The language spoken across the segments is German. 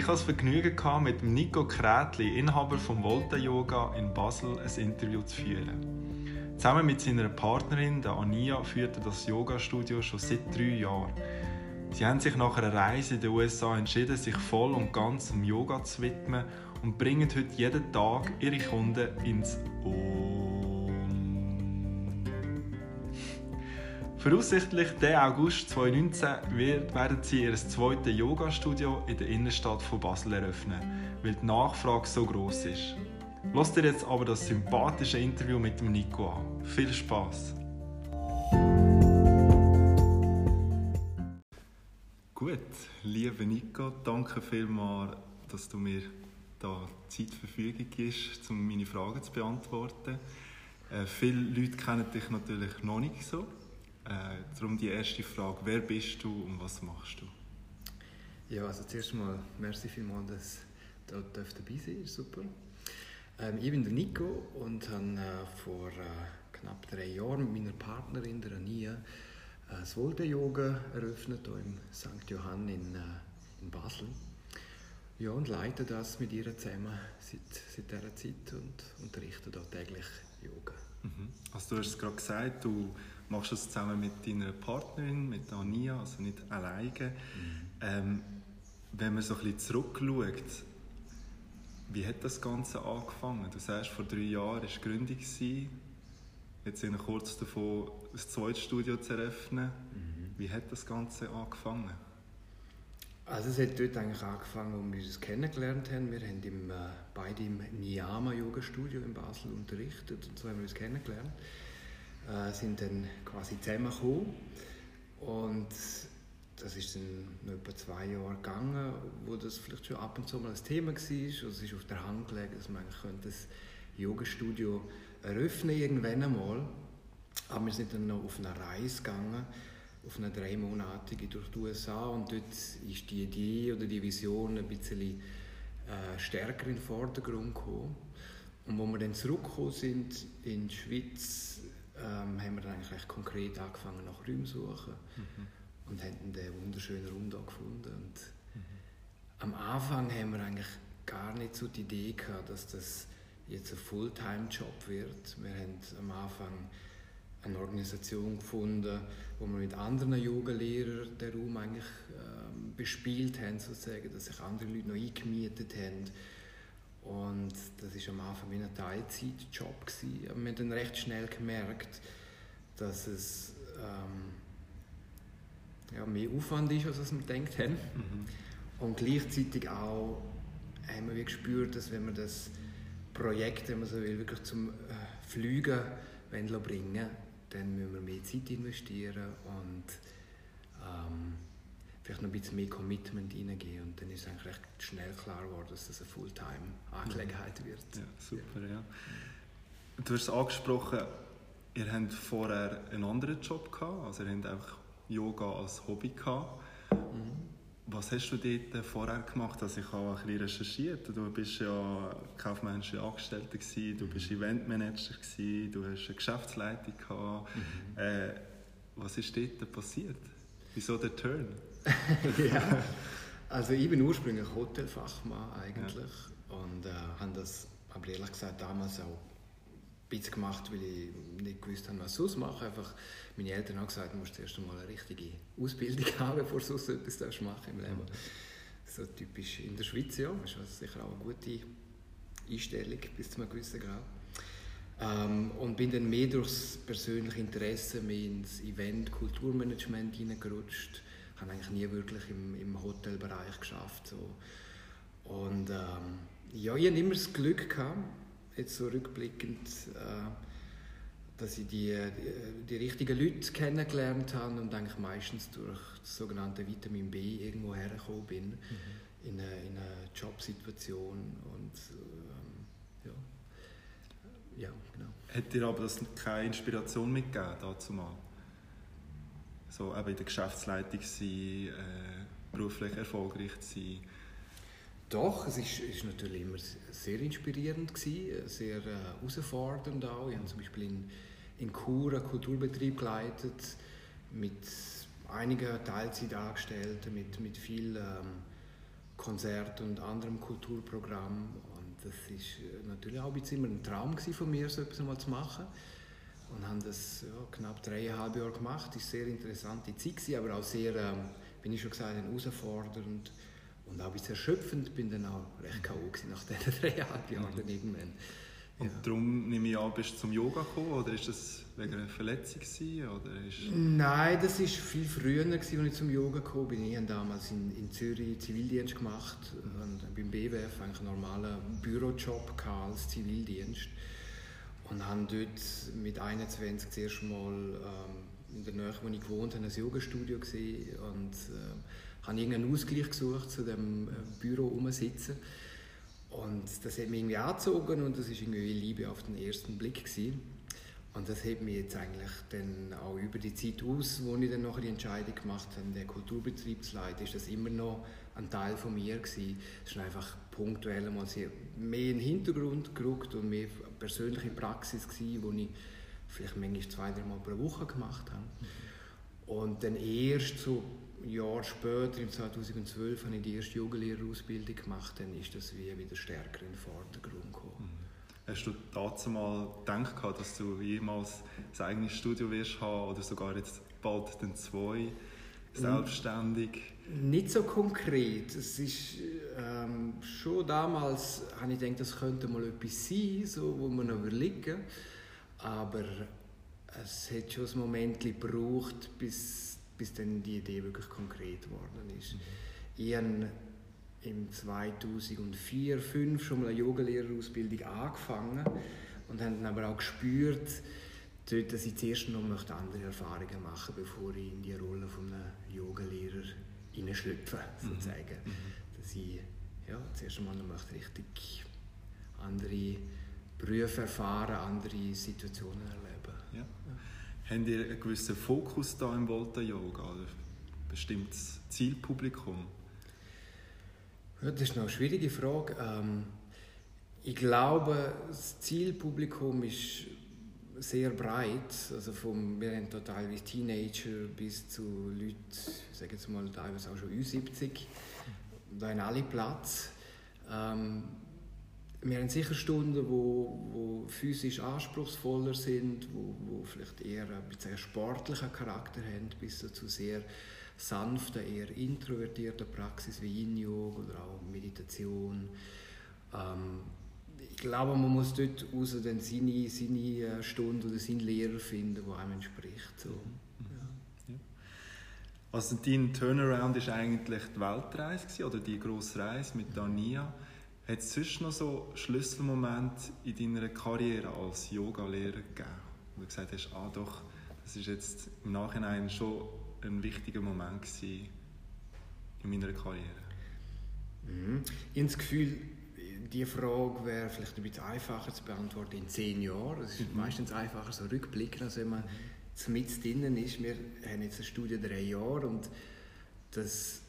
Ich hatte das Vergnügen, mit Nico Krätli, Inhaber vom Volta Yoga in Basel, ein Interview zu führen. Zusammen mit seiner Partnerin, der Ania, führt er das Yoga-Studio schon seit drei Jahren. Sie haben sich nach einer Reise in den USA entschieden, sich voll und ganz dem Yoga zu widmen und bringen heute jeden Tag ihre Kunden ins Om. Voraussichtlich den August 2019 werden sie ihr zweites Yoga-Studio in der Innenstadt von Basel eröffnen, weil die Nachfrage so groß ist. Lasst ihr jetzt aber das sympathische Interview mit dem Nico an. Viel Spaß! Gut, lieber Nico, danke vielmals, dass du mir da Zeit Verfügung gibst, um meine Fragen zu beantworten. Äh, viele Leute kennen dich natürlich noch nicht so. Äh, darum die erste Frage, wer bist du und was machst du? Ja, also zuerst mal, merci vielmals, dass du dabei sein ist super. Ähm, ich bin der Nico und habe äh, vor äh, knapp drei Jahren mit meiner Partnerin, der Ania, das Volta-Yoga eröffnet, hier im St. Johann in, äh, in Basel. Ja, und leite das mit ihr zusammen seit, seit dieser Zeit und unterrichte da täglich Yoga. Mhm. Also du hast es gerade gesagt, du machst das zusammen mit deiner Partnerin, mit Ania, also nicht alleine. Mhm. Ähm, wenn man so ein bisschen zurückschaut, wie hat das Ganze angefangen? Du sagst, vor drei Jahren war die Gründung. Jetzt sind wir kurz davon, ein zweites Studio zu eröffnen. Mhm. Wie hat das Ganze angefangen? Also es hat dort eigentlich angefangen, als wir uns kennengelernt haben. Wir haben im, äh, beide im Niyama Yoga Studio in Basel unterrichtet und so haben wir uns kennengelernt. Äh, sind dann quasi zusammengekommen und das ist dann noch etwa zwei Jahre gegangen, wo das vielleicht schon ab und zu mal ein Thema war. Also es ist auf der Hand gelegen, dass man eigentlich das Yoga-Studio eröffnen irgendwann einmal. Aber wir sind dann noch auf eine Reise gegangen, auf eine dreimonatige durch die USA und dort ist die Idee oder die Vision ein bisschen äh, stärker in den Vordergrund gekommen. Und als wir dann zurückgekommen sind in die Schweiz, ähm, haben wir dann eigentlich konkret angefangen nach Räumen suchen mhm. und haben den wunderschönen Raum da gefunden. Und mhm. Am Anfang haben wir eigentlich gar nicht so die Idee gehabt, dass das jetzt ein Fulltime-Job wird. Wir haben am Anfang eine Organisation gefunden, wo wir mit anderen Yoga-Lehrern den Raum eigentlich ähm, bespielt haben, sozusagen, dass sich andere Leute noch eingemietet haben. Und das war am Anfang wie ein Teilzeitjob. Gewesen. Aber wir haben dann recht schnell gemerkt, dass es ähm, ja, mehr Aufwand ist, als wir gedacht haben. Mhm. Und gleichzeitig auch haben wir gespürt, dass wenn wir das Projekt, wenn man so will, wirklich zum äh, Fliegen bringen dann müssen wir mehr Zeit investieren und vielleicht noch ein bisschen mehr Commitment reingehen. Und dann ist eigentlich recht schnell klar geworden, dass das eine Fulltime-Angelegenheit wird. Ja, super, ja. Du hast es angesprochen, ihr habt vorher einen anderen Job gehabt, also ihr habt einfach Yoga als Hobby gehabt. Mhm. Was hast du dort vorher gemacht? Also ich habe ein bisschen recherchiert. Du bist ja kaufmännischer Angestellter, gewesen, du bist Eventmanager, gewesen, du hast eine Geschäftsleitung gehabt. Mhm. Äh, was ist dort passiert? Wieso der Turn? ja, also ich bin ursprünglich Hotelfachmann eigentlich ja. und äh, habe das, aber ehrlich gesagt, damals auch bisschen gemacht, weil ich nicht gewusst habe, was ich sonst mache. Einfach, meine Eltern haben gesagt, du musst erst einmal eine richtige Ausbildung haben, bevor du sonst etwas machen im Leben. So typisch in der Schweiz, ja. Das ist sicher auch eine gute Einstellung bis zu einem gewissen Grad. Ähm, und bin dann mehr durchs persönliche Interesse mehr ins Event, Kulturmanagement hineingerutscht. Ich habe eigentlich nie wirklich im, im Hotelbereich geschafft. So. Und ähm, ja, ich hatte immer das Glück gehabt, jetzt so rückblickend, äh, dass ich die, die, die, richtigen Leute kennengelernt habe und eigentlich meistens durch das sogenannte Vitamin B irgendwo hergekommen bin, mhm. in, eine, in eine Jobsituation und ähm, ja. ja, genau. Hat dir aber das keine Inspiration mitgegeben dazu mal? So eben in der Geschäftsleitung sein, äh, beruflich erfolgreich sein, doch, es ist, ist natürlich immer sehr inspirierend gewesen, sehr äh, herausfordernd auch. Ich habe zum Beispiel in, in Chur einen Kulturbetrieb geleitet mit einigen Teilzeitangestellten, mit, mit viel ähm, Konzert und anderem Kulturprogramm. Und das ist äh, natürlich auch ein bisschen immer ein Traum von mir, so etwas mal zu machen. Und haben das ja, knapp dreieinhalb Jahre gemacht. Das war eine sehr interessante Zeit, aber auch sehr, ähm, wie ich schon gesagt herausfordernd und auch ein bisschen erschöpfend. Ich war dann auch recht K.O. nach diesen dreieinhalb Jahren dann irgendwann. Und ja. darum nehme ich an, bist du zum Yoga gekommen oder ist das wegen einer Verletzung gewesen, oder ist Nein, das war viel früher, als ich zum Yoga gekommen bin. Ich habe damals in, in Zürich Zivildienst gemacht und beim BWF eigentlich einen normalen Bürojob als Zivildienst und habe dort mit 21 zuerst mal ähm, in der Nähe, wo ich gewohnt habe, ein Yoga-Studio gesehen und äh, habe irgendeinen Ausgleich gesucht zu dem äh, Büro umsitzen und das hat mich irgendwie angezogen und das ist irgendwie Liebe auf den ersten Blick gewesen. Und das hat mich jetzt eigentlich dann auch über die Zeit aus, wo ich dann noch die Entscheidung gemacht habe, der Kulturbetriebsleiter, ist das immer noch ein Teil von mir gewesen. Es ist einfach punktuell mal mehr in den Hintergrund gerückt und mehr persönliche Praxis gewesen, wo ich vielleicht manchmal zwei, drei Mal pro Woche gemacht habe. Und dann erst so ein Jahr später, im 2012, habe ich die erste Yogalehrerausbildung gemacht, dann ist das wie wieder stärker in den Vordergrund gekommen. Mhm. Hast du dazu mal gedacht, dass du jemals ein eigenes Studio wirst haben oder sogar jetzt bald den zwei selbstständig? Nicht so konkret. Es ist ähm, schon damals, habe ich gedacht, das könnte mal etwas sein, so, wo man noch überlegen. Aber es hat schon ein Moment gebraucht, bis bis dann die Idee wirklich konkret geworden ist. Mhm. Ich habe im 2004, 2005 schon mal eine Yogalehrerausbildung angefangen und habe dann aber auch gespürt, dort, dass ich zuerst noch andere Erfahrungen machen möchte, bevor ich in die Rolle von einem Yogalehrer hineinschlüpfe, mhm. sozusagen. Mhm. Dass ich ja, zuerst einmal noch möchte richtig andere Berufe erfahren, andere Situationen erleben. Ja. Habt ihr einen gewissen Fokus da im Volta Yoga oder ein bestimmtes Zielpublikum? Ja, das ist noch eine schwierige Frage. Ähm, ich glaube, das Zielpublikum ist sehr breit. Also vom, wir haben total wie Teenager bis zu Leuten, ich sage jetzt mal teilweise auch schon Ü70. Da haben alle Platz. Ähm, wir haben sicher Stunden, wo, wo physisch anspruchsvoller sind, wo, wo vielleicht eher ein bisschen sportlichen Charakter haben, bis zu sehr sanften, eher introvertierten Praxis wie Yin-Yoga oder auch Meditation. Ähm, ich glaube, man muss dort raus dann seine, seine äh, Stunde oder seinen Lehrer finden, der einem entspricht. So. Ja. Also dein Turnaround war eigentlich die Weltreise oder die grosse Reise mit Dania. Hat es sonst noch so Schlüsselmomente in deiner Karriere als Yoga-Lehrer gegeben, wo du gesagt hast, ah doch, das ist jetzt im Nachhinein schon ein wichtiger Moment in meiner Karriere? Mhm. Ich habe das Gefühl, diese Frage wäre vielleicht ein bisschen einfacher zu beantworten in zehn Jahren. Es ist mhm. meistens einfacher so rückblicken, als wenn man mit drinnen ist. Wir haben jetzt eine Studie drei Jahre und das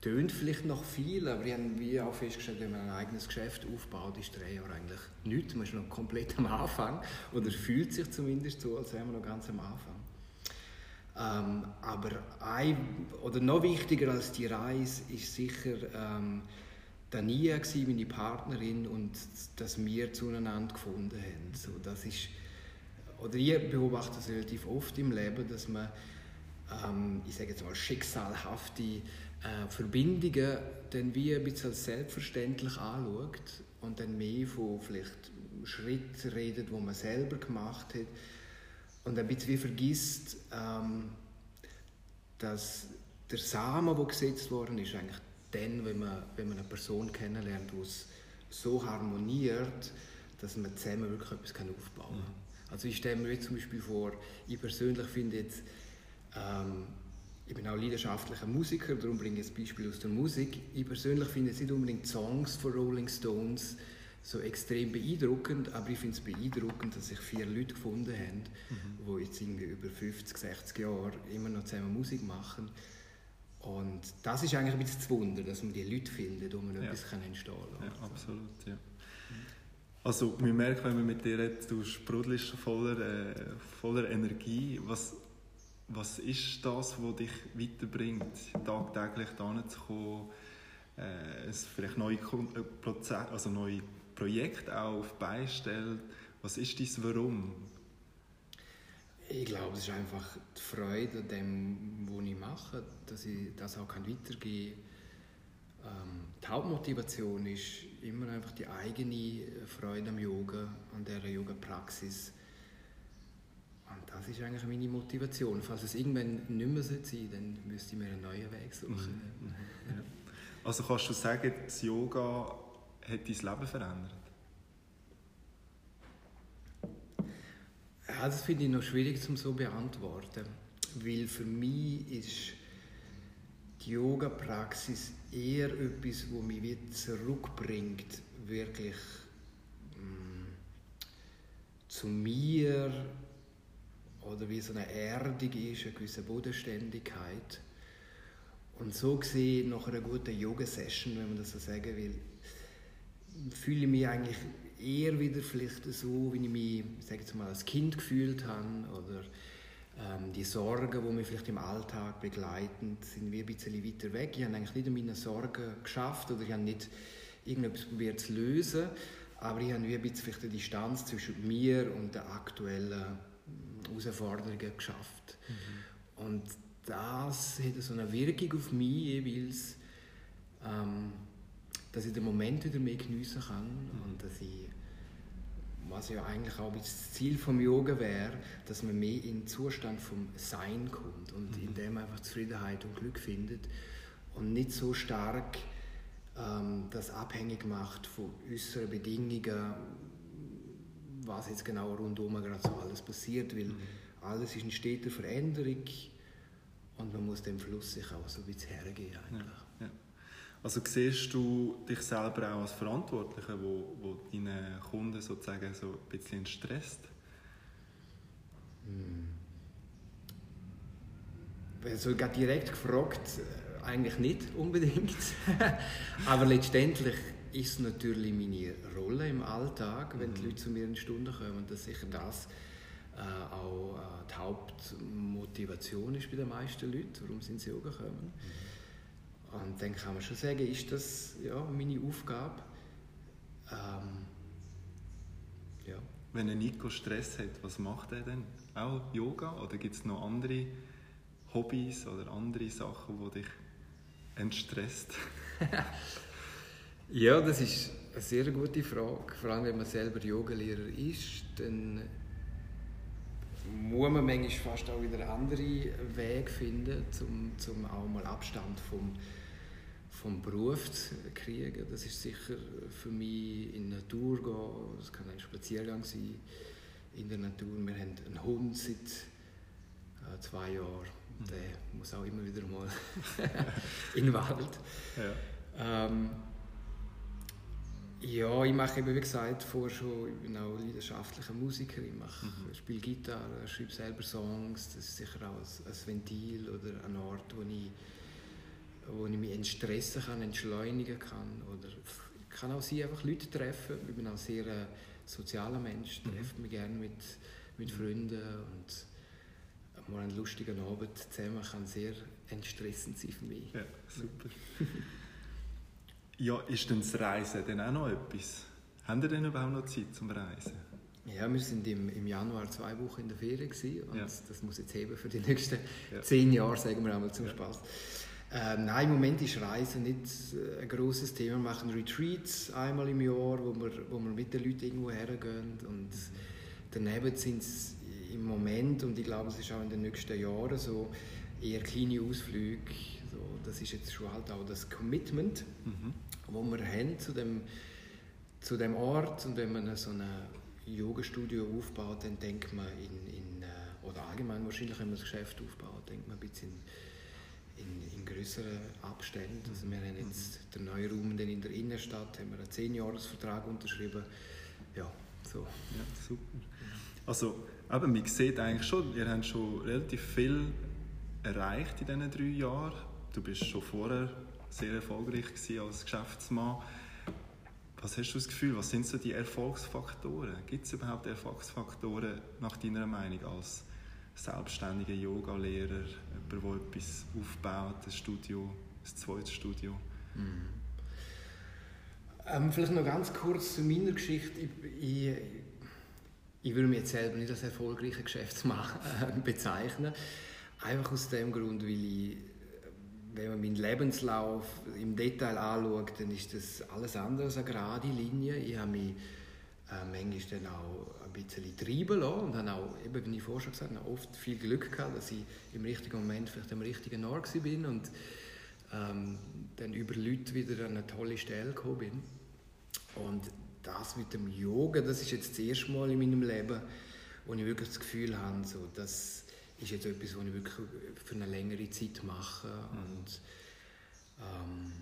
tönt vielleicht noch viel, aber ich habe wie auch festgestellt, wenn man ein eigenes Geschäft aufbaut, ist drei Jahre eigentlich nichts. Man ist noch komplett am Anfang oder fühlt sich zumindest so, als wäre man noch ganz am Anfang. Ähm, aber ein, oder noch wichtiger als die Reise ist sicher ähm, Dania gewesen, meine Partnerin und dass wir zueinander gefunden haben. So, das ist, oder ich beobachte das relativ oft im Leben, dass man ähm, ich sage jetzt mal schicksalhafte äh, Verbindungen dann wie ein bisschen selbstverständlich anschaut und dann mehr von vielleicht Schritten redet, wo man selber gemacht hat und ein bisschen wie vergisst, ähm, dass der Samen, der gesetzt worden ist, eigentlich dann, wenn man, wenn man eine Person kennenlernt, die es so harmoniert, dass man zusammen wirklich etwas aufbauen kann. Mhm. Also ich stelle mir jetzt zum Beispiel vor, ich persönlich finde jetzt, ähm, ich bin auch leidenschaftlicher Musiker, darum bringe ich ein Beispiel aus der Musik. Ich persönlich finde es nicht unbedingt Songs von Rolling Stones so extrem beeindruckend, aber ich finde es beeindruckend, dass sich vier Leute gefunden haben, mhm. die jetzt irgendwie über 50, 60 Jahre immer noch zusammen Musik machen. Und das ist eigentlich ein bisschen das Wunder, dass man die Leute findet, man ja. etwas entstehen kann. Ja, absolut, ja. Also, man merkt, wenn man mit dir redet, du sprudelst voller, äh, voller Energie. Was, was ist das, was dich weiterbringt, tagtäglich da zu kommen, äh, vielleicht neue, äh, Prozesse, also neue Projekte auch auf Beistellen. Was ist dein Warum? Ich glaube, es ist einfach die Freude an dem, was ich mache, dass ich das auch weitergeben kann. Ähm, die Hauptmotivation ist immer einfach die eigene Freude am Yoga, an dieser Yoga-Praxis. Und das ist eigentlich meine Motivation. Falls es irgendwann nicht mehr sein sollte, dann müsste ich mir einen neuen Weg suchen. Mhm. mhm. Also kannst du sagen, das Yoga hat dein Leben verändert? Ja, das finde ich noch schwierig zum so beantworten, weil für mich ist die Yoga-Praxis eher etwas, wo mich wieder zurückbringt, wirklich mh, mm, zu mir oder wie so eine Erdung ist, eine gewisse Bodenständigkeit. Und so gesehen, nach einer guten Yoga-Session, wenn man das so sagen will, fühle ich mich eigentlich eher wieder vielleicht so, wie ich mich sage jetzt mal, als Kind gefühlt habe oder ähm, die Sorgen, die mich vielleicht im Alltag begleiten, sind wie ein bisschen weiter weg. Ich habe eigentlich nicht an meinen Sorgen geschafft oder ich habe nicht irgendetwas probiert zu lösen, aber ich habe wie ein bisschen vielleicht eine Distanz zwischen mir und den aktuellen Herausforderungen geschafft. Mhm. Und das hat so eine Wirkung auf mich jeweils, dass ich den Moment wieder mehr geniessen kann mhm. und dass ich was ja eigentlich auch das Ziel vom Yoga wäre, dass man mehr in den Zustand vom Sein kommt und mhm. in dem einfach Zufriedenheit und Glück findet und nicht so stark ähm, das abhängig macht von äußeren Bedingungen, was jetzt genau rundum gerade so alles passiert, weil mhm. alles ist in steter Veränderung und man muss dem Fluss sich auch so ein bisschen hergehen eigentlich. Ja. Also siehst du dich selber auch als Verantwortlicher, wo, wo deine Kunden sozusagen so ein bisschen stresst? Hm. Also direkt gefragt, äh, eigentlich nicht unbedingt. Aber letztendlich ist es natürlich meine Rolle im Alltag, wenn die mhm. Leute zu mir in Stunden kommen, dass sicher das äh, auch äh, die Hauptmotivation ist bei den meisten Leuten, warum sie ins Yoga kommen. Mhm. Und dann kann man schon sagen, ist das ja, meine Aufgabe. Ähm, ja. Wenn ein Nico Stress hat, was macht er denn? Auch Yoga? Oder gibt es noch andere Hobbys oder andere Sachen, die dich entstresst? ja, das ist eine sehr gute Frage. Vor allem, wenn man selber Yogalehrer ist, dann muss man manchmal fast auch wieder andere Wege finden, um zum auch mal Abstand vom vom Beruf zu kriegen. Das ist sicher für mich in die Natur gehen, das kann ein Spaziergang sein in der Natur. Wir haben einen Hund seit äh, zwei Jahren, mhm. der muss auch immer wieder mal in den Wald. Ja. Ähm, ja, ich mache eben, wie gesagt, vorher schon, ich bin auch leidenschaftlicher Musiker, ich mache, mhm. spiele Gitarre, schreibe selber Songs, das ist sicher auch ein, ein Ventil oder ein Ort, wo ich wo ich mich entstressen kann, entschleunigen kann. Oder ich kann auch sie einfach Leute treffen. Ich bin auch sehr ein sozialer Mensch, mhm. treffe mich gerne mit, mit Freunden und mal einen lustigen Abend zusammen kann sehr entstressend sein für mich. Ja, super. ja, ist denn das Reisen denn auch noch etwas? Haben ihr denn überhaupt noch Zeit zum Reisen? Ja, wir sind im, im Januar zwei Wochen in der Ferien gewesen und ja. das muss jetzt heben für die nächsten ja. zehn Jahre, sagen wir einmal zum ja. Spaß. Ähm, nein, im Moment ist Reisen nicht äh, ein großes Thema. Wir machen Retreats einmal im Jahr, wo wir, wo wir mit den Leuten irgendwo hergehen. Und daneben sind es im Moment, und ich glaube, es ist auch in den nächsten Jahren so, eher kleine Ausflüge. So, das ist jetzt schon halt auch das Commitment, mhm. wo wir haben zu dem, zu dem Ort. Und wenn man so ein Yoga-Studio aufbaut, dann denkt man in, in, äh, oder allgemein wahrscheinlich, wenn man das Geschäft aufbaut, denkt man ein bisschen in, in größeren Abständen. Also wir haben jetzt mhm. den neuen Raum in der Innenstadt, haben wir einen 10-Jahres-Vertrag unterschrieben. Ja, so. Ja, super. Also, aber man sieht eigentlich schon, ihr habt schon relativ viel erreicht in diesen drei Jahren. Du bist schon vorher sehr erfolgreich als Geschäftsmann. Was hast du das Gefühl, was sind so die Erfolgsfaktoren? Gibt es überhaupt Erfolgsfaktoren nach deiner Meinung als selbstständiger Yoga-Lehrer, jemand, der etwas aufbaut, ein Studio, ein zweites Studio. Mhm. Ähm, vielleicht noch ganz kurz zu meiner Geschichte. Ich, ich, ich würde mich jetzt selber nicht als erfolgreicher Geschäftsmann äh, bezeichnen. Einfach aus dem Grund, weil ich, wenn man meinen Lebenslauf im Detail anschaut, dann ist das alles andere als eine gerade Linie. Ich habe mich äh, manchmal dann auch ein bisschen treiben lassen und habe auch, eben, wie ich vorher schon gesagt habe, oft viel Glück gehabt, dass ich im richtigen Moment vielleicht am richtigen Ort bin und ähm, dann über Leute wieder an eine tolle Stelle gekommen bin. Und das mit dem Yoga, das ist jetzt das erste Mal in meinem Leben, wo ich wirklich das Gefühl habe, so, das ist jetzt etwas, was ich wirklich für eine längere Zeit mache. Und ähm,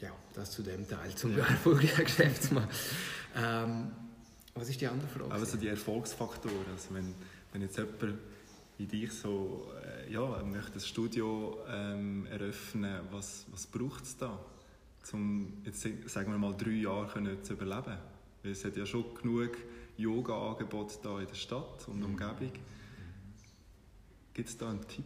ja, das zu dem Teil, zum ja. erfolgreichen Geschäftsmann. Ähm, was ist die andere Frage? Also die Erfolgsfaktoren. Also wenn, wenn jetzt jemand wie dich so äh, ja, möchte ein Studio ähm, eröffnen, was, was braucht es da? um jetzt sagen wir mal drei Jahre können zu überleben. Weil es hat ja schon genug Yoga-Angebote da in der Stadt und Umgebung. Gibt es da einen Tipp?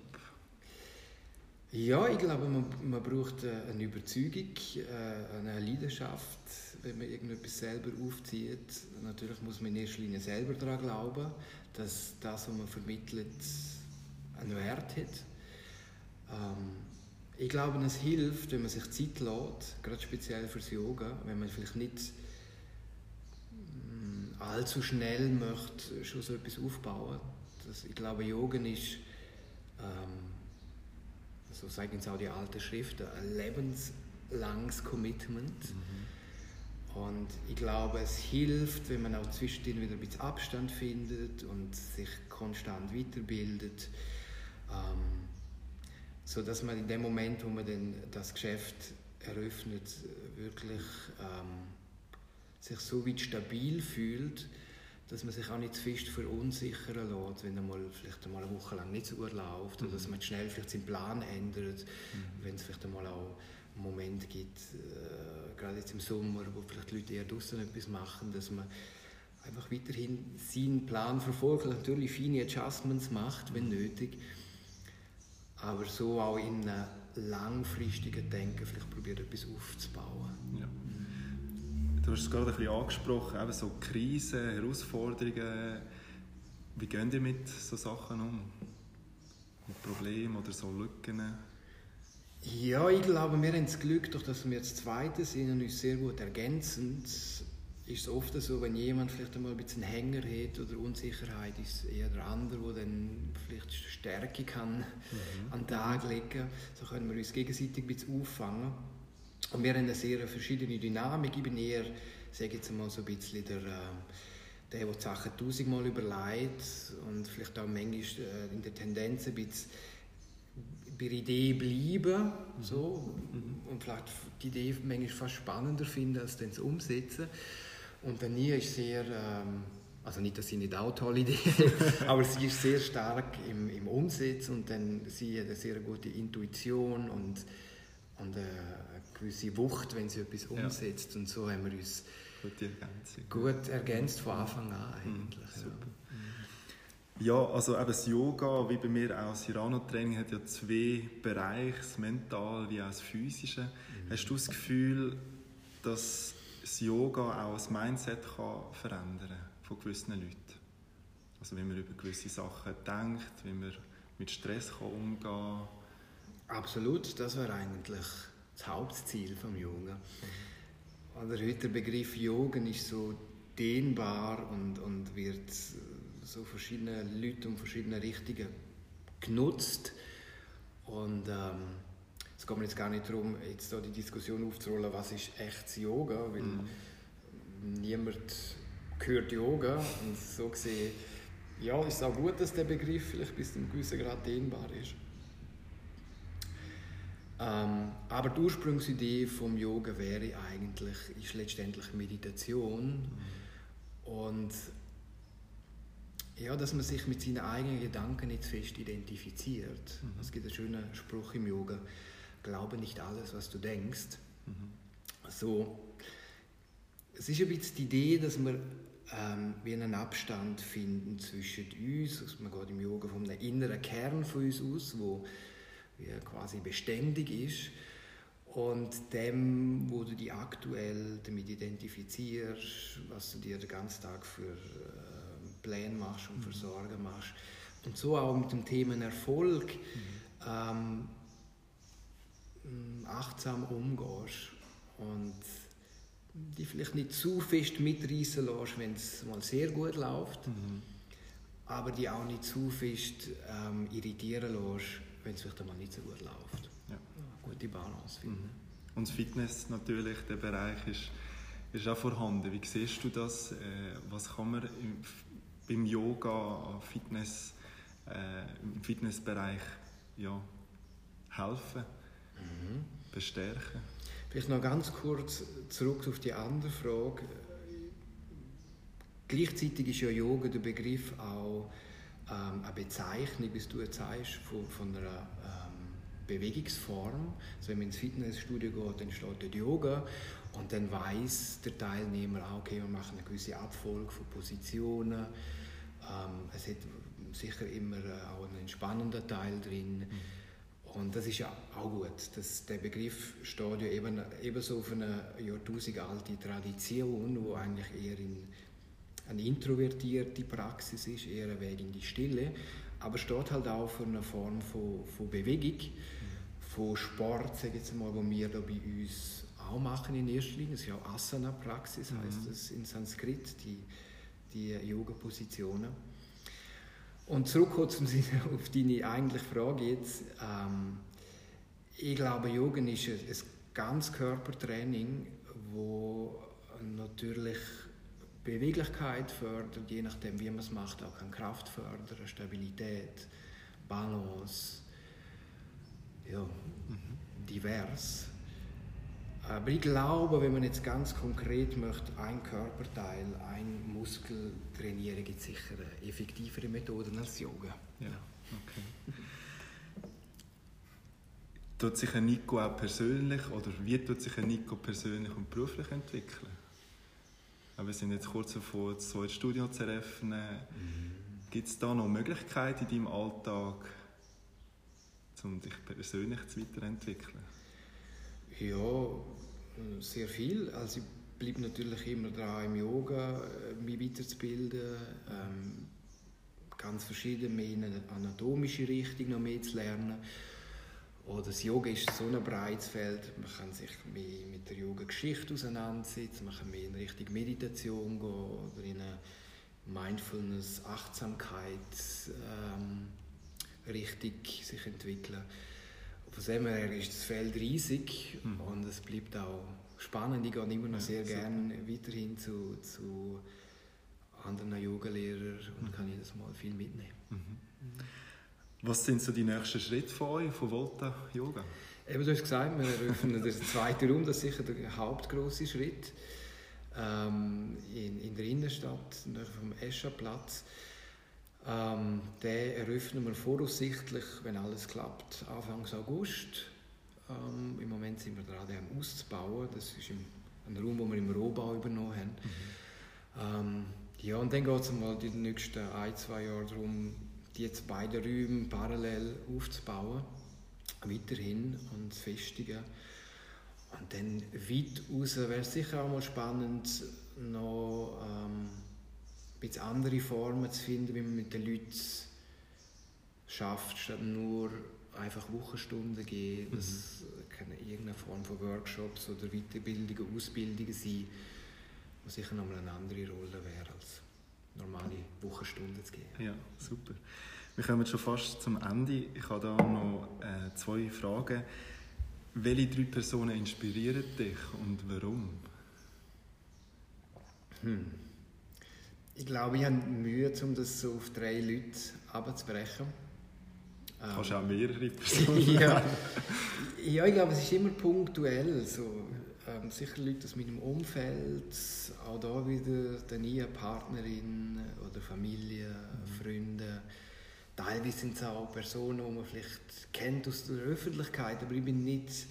Ja, ich glaube, man, man braucht äh, eine Überzeugung, äh, eine Leidenschaft, wenn man irgendetwas selber aufzieht. Natürlich muss man in erster Linie selber daran glauben, dass das, was man vermittelt, einen Wert hat. Ähm, ich glaube, es hilft, wenn man sich Zeit lässt, gerade speziell fürs Yoga, wenn man vielleicht nicht mm, allzu schnell möchte schon so etwas aufbauen. Das, ich glaube, Yoga ist, ähm, so sagen es auch die alten Schriften, ein lebenslanges Commitment. Mhm. Und ich glaube, es hilft, wenn man auch zwischendrin wieder ein bisschen Abstand findet und sich konstant weiterbildet. Ähm, so dass man in dem Moment, wo man dann das Geschäft eröffnet, wirklich ähm, sich so weit stabil fühlt, dass man sich auch nicht zu fest verunsichern lässt, wenn einmal vielleicht einmal eine Woche lang nicht so gut läuft mhm. oder dass man schnell vielleicht seinen Plan ändert, mhm. wenn es vielleicht einmal auch Momente gibt, äh, gerade jetzt im Sommer, wo vielleicht Leute eher draußen etwas machen, dass man einfach weiterhin seinen Plan verfolgt, natürlich feine Adjustments macht, wenn mhm. nötig, aber so auch in einem langfristigen Denken vielleicht probiert, etwas aufzubauen. Ja. Du hast es gerade ein bisschen angesprochen, eben so Krisen, Herausforderungen. Wie gehen ihr mit solchen Sachen um? Mit Problemen oder so Lücken? Ja, ich glaube, wir haben das Glück, durch dass wir jetzt Zweite sind und uns sehr gut ergänzen, ist es oft so, wenn jemand vielleicht einmal ein bisschen Hänger hat oder Unsicherheit, ist eher der andere, der dann vielleicht Stärke kann mhm. an den Tag legen So können wir uns gegenseitig ein bisschen auffangen. Und wir haben eine sehr verschiedene Dynamik. Ich bin eher, sage jetzt mal so ein bisschen der, äh, der, der die Sachen tausendmal überlegt und vielleicht auch manchmal äh, in der Tendenz ein bisschen bei der Idee bleiben mhm. so, mhm. und vielleicht die Idee manchmal fast spannender finden, als dann zu umsetzen. Und dann nie ist sehr, ähm, also nicht, dass sie nicht auch tolle Ideen aber sie ist sehr stark im, im Umsetzen und dann sie hat eine sehr gute Intuition und, und eine gewisse Wucht, wenn sie etwas umsetzt. Ja. Und so haben wir uns gut ergänzt von Anfang an mhm, eigentlich. Mhm, ja. ja. also eben das Yoga, wie bei mir auch das Hirano-Training, hat ja zwei Bereiche, das Mental wie auch das Physische. Mhm. Hast du das Gefühl, dass das Yoga auch das Mindset kann verändern von gewissen Leuten. Also wie man über gewisse Sachen denkt, wie man mit Stress kann umgehen kann. Absolut, das wäre eigentlich das Hauptziel des Yoga. Oder heute der Begriff Yoga ist so dehnbar und, und wird so verschiedene Leute und verschiedene Richtungen genutzt. Und ähm, es geht mir jetzt gar nicht darum, jetzt da die Diskussion aufzurollen, was ist echtes Yoga, weil mhm. niemand hört Yoga und so gesehen, ja, ist es auch gut, dass der Begriff vielleicht bis zu einem gewissen Grad dehnbar ist. Ähm, aber die Ursprungsidee vom Yoga wäre eigentlich, ist letztendlich Meditation mhm. und ja, dass man sich mit seinen eigenen Gedanken nicht fest identifiziert. Mhm. Es gibt einen schönen Spruch im Yoga, glaube nicht alles, was du denkst. Mhm. So, es ist ein bisschen die Idee, dass wir ähm, wie einen Abstand finden zwischen uns, also man geht im Yoga von einem inneren Kern von uns aus, wo quasi beständig ist, und dem, wo du dich aktuell damit identifizierst, was du dir den ganzen Tag für äh, Pläne machst und für mhm. Sorgen machst. Und so auch mit dem Thema Erfolg mhm. ähm, achtsam umgehst und die vielleicht nicht zu fest mitreißen lässt, wenn es mal sehr gut läuft, mhm. aber die auch nicht zu fest ähm, irritieren lässt, wenn es vielleicht mal nicht so gut läuft. Gute Balance finden. Mhm. Und das Fitness natürlich, der Bereich ist, ist auch vorhanden. Wie siehst du das? Äh, was kann man im, beim Yoga, Fitness, äh, im Fitnessbereich ja, helfen, mhm. bestärken? Vielleicht noch ganz kurz zurück auf die andere Frage. Gleichzeitig ist ja Yoga der Begriff auch ähm, eine Bezeichnung, wie du jetzt sagst, von, von einer ähm, Bewegungsform. Also wenn man ins Fitnessstudio geht, dann steht dort Yoga und dann weiß der Teilnehmer auch, okay, wir machen eine gewisse Abfolge von Positionen. Ähm, es hat sicher immer auch einen entspannenden Teil drin. Mhm und das ist ja auch gut. Das, der Begriff steht ja eben, ebenso auf einer jahrtausendalte Tradition, wo eigentlich eher in eine introvertierte Praxis ist, eher ein Weg in die Stille. Aber steht halt auch für eine Form von, von Bewegung, von Sport, sage ich jetzt mal, wo wir da bei uns auch machen in erster Linie. Das ist ja auch Asana-Praxis, heißt mhm. das in Sanskrit, die, die Yoga-Positionen. Und zurückkommen auf deine eigentliche Frage jetzt. Ähm, ich glaube, Yoga ist ein, ein ganz Körpertraining, wo natürlich Beweglichkeit fördert, je nachdem, wie man es macht, auch kann Kraft fördern, Stabilität, Balance, ja, mhm. divers. Aber ich glaube, wenn man jetzt ganz konkret möchte, ein Körperteil, ein Muskel trainieren, gibt es sicher effektivere Methoden als Yoga. Ja, okay. tut sich ein Nico auch persönlich oder wie tut sich ein Nico persönlich und beruflich entwickeln? Wir sind jetzt kurz davor, so ein Studio zu eröffnen. Mhm. Gibt es da noch Möglichkeiten in deinem Alltag, um dich persönlich zu weiterentwickeln? Ja, sehr viel. Also ich bleibe natürlich immer dran im Yoga, äh, mich weiterzubilden, ähm, ganz verschieden mehr in eine anatomische Richtung noch mehr zu lernen. Oder das Yoga ist so ein breites Feld, man kann sich mehr mit der Yoga-Geschichte auseinandersetzen, man kann mehr in Richtung Meditation gehen oder in eine Mindfulness, Achtsamkeit ähm, Richtung sich entwickeln. Von dem her ist das Feld riesig mhm. und es bleibt auch spannend. Ich gehe immer noch sehr ja, gerne weiterhin zu, zu anderen Yoga-Lehrern und mhm. kann jedes Mal viel mitnehmen. Mhm. Was sind so die nächsten Schritte von euch, von Volta Yoga? Eben, du hast gesagt, wir eröffnen den zweiten Raum, das ist sicher der hauptgroße Schritt. Ähm, in, in der Innenstadt, vom Escherplatz. Ähm, den eröffnen wir voraussichtlich, wenn alles klappt, Anfang August. Ähm, Im Moment sind wir dran, den auszubauen. Das ist im, ein Raum, den wir im Rohbau übernommen haben. Mhm. Ähm, ja, und dann geht es mal die nächsten ein, zwei Jahre darum, die jetzt beide Räume parallel aufzubauen, weiterhin und zu festigen. Und dann weit raus wäre es sicher auch mal spannend, noch ähm, bisschen andere Formen zu finden, wie man mit den Leuten schafft, statt nur einfach Wochenstunden gehen. Das mhm. kann irgendeine Form von Workshops oder Weiterbildungen, Ausbildungen sein, die sicher nochmal eine andere Rolle wäre, als normale Wochenstunden zu gehen. Ja, super. Wir kommen schon fast zum Ende. Ich habe da noch äh, zwei Fragen. Welche drei Personen inspirieren dich und warum? Hm. Ich glaube, ich habe Mühe, um das so auf drei Leute abzubrechen. Ähm, Kannst auch mehrere Personen ja. ja, ich glaube, es ist immer punktuell. So, ähm, sicher Leute aus meinem Umfeld, auch da wieder eine Partnerin oder Familie, mhm. Freunde. Teilweise sind es auch Personen, die man vielleicht kennt aus der Öffentlichkeit, aber ich bin nicht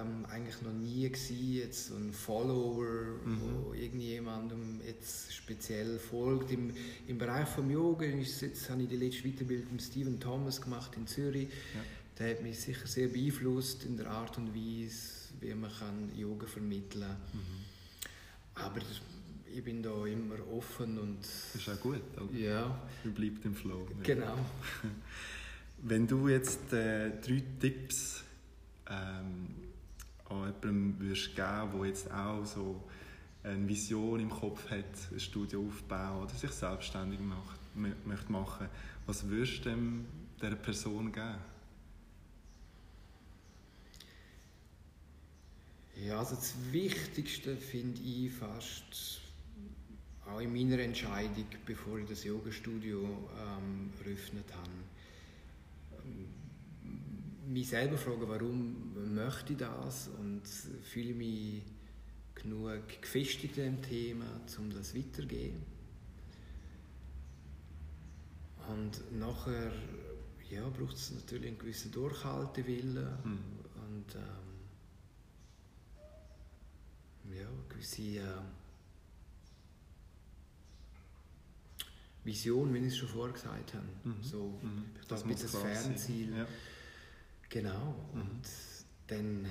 ähm, eigentlich noch nie gewesen, jetzt so ein Follower, mhm. wo irgendjemandem jetzt speziell folgt. Im, im Bereich vom Yoga ist jetzt, habe ich die letzte Weiterbildung mit Stephen Thomas gemacht in Zürich. Ja. der hat mich sicher sehr beeinflusst in der Art und Weise, wie man kann Yoga vermitteln kann. Mhm. Aber ich bin da immer offen und... Das ist auch gut, oder? Ja. Du bleibst im Flow. Genau. Wenn du jetzt äh, drei Tipps ähm, an jemandem würdest geben, der jetzt auch so eine Vision im Kopf hat, ein Studio aufbauen oder sich selbstständig macht, möchte machen, was würdest du dem, dieser Person geben? Ja, also das Wichtigste finde ich fast auch in meiner Entscheidung, bevor ich das Yoga-Studio ähm, eröffnet habe, ähm, mich selber fragen, warum möchte ich das und fühle ich mich genug gefestigt im Thema, um das weiterzugehen. Und nachher ja, braucht es natürlich einen gewissen Durchhaltewillen mhm. und ähm, ja, gewisse äh, Vision, wie ich es schon vorher gesagt habe. Mhm. So, mhm. Das, das mit das Fernziel. Ja. Genau. Mhm. Und dann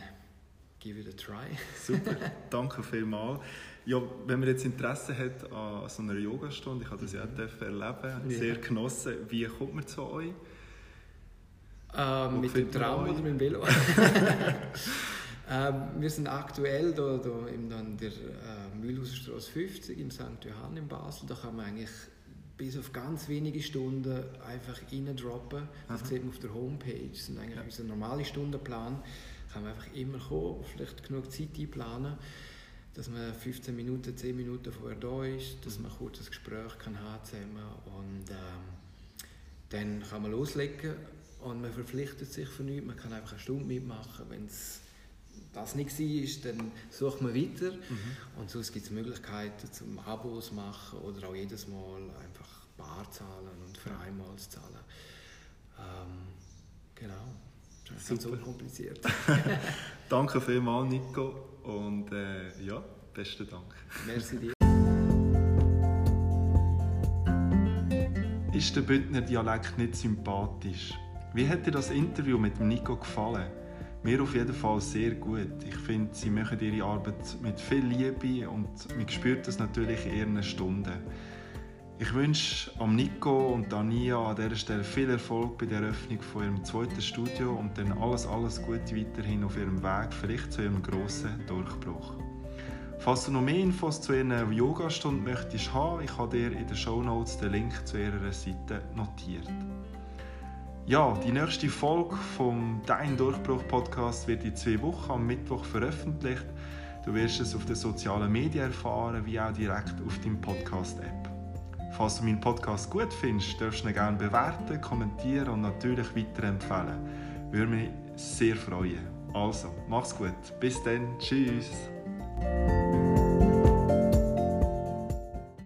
give it a try. Super, danke vielmals. Ja, wenn man jetzt Interesse hat an so einer Yogastunde, ich habe das ja auch mhm. erleben, ja. sehr genossen. Wie kommt man zu euch? Ähm, mit dem Traum oder mit dem Velo? ähm, wir sind aktuell da, da in der äh, Mühlhauserstraße 50 im St. Johann in Basel. Da kann man eigentlich bis auf ganz wenige Stunden einfach reindroppen. Das Aha. sieht man auf der Homepage. Das ist eigentlich ja. unser normaler Stundenplan. Kann man einfach immer kommen, vielleicht genug Zeit einplanen, dass man 15 Minuten, 10 Minuten vorher da ist, dass man kurz ein Gespräch kann haben zusammen und ähm, dann kann man loslegen und man verpflichtet sich für nichts. Man kann einfach eine Stunde mitmachen, wenn es das nicht war, dann sucht man weiter. Mhm. Und sonst gibt es Möglichkeiten zum Abos machen oder auch jedes Mal einfach bar zahlen und für einmal zahlen. Ähm, genau. Das ist Super. so kompliziert. Danke vielmals, Nico. Und äh, ja, besten Dank. Merci dir. Ist der Bündner Dialekt nicht sympathisch? Wie hat dir das Interview mit Nico gefallen? Mir auf jeden Fall sehr gut. Ich finde, sie machen ihre Arbeit mit viel Liebe und man spürt das natürlich in ihren Stunden. Ich wünsche am Nico und Dania an dieser Stelle viel Erfolg bei der Eröffnung von ihrem zweiten Studio und dann alles, alles Gute weiterhin auf ihrem Weg, vielleicht zu ihrem grossen Durchbruch. Falls du noch mehr Infos zu ihren Yogastunden möchtest haben, ich habe dir in den Show Notes den Link zu ihrer Seite notiert. Ja, die nächste Folge vom Dein Durchbruch Podcast wird in zwei Wochen am Mittwoch veröffentlicht. Du wirst es auf den sozialen Medien erfahren, wie auch direkt auf deinem Podcast-App. Falls du meinen Podcast gut findest, darfst du ihn gerne bewerten, kommentieren und natürlich weiterempfehlen. Würde mich sehr freuen. Also, mach's gut. Bis dann. Tschüss.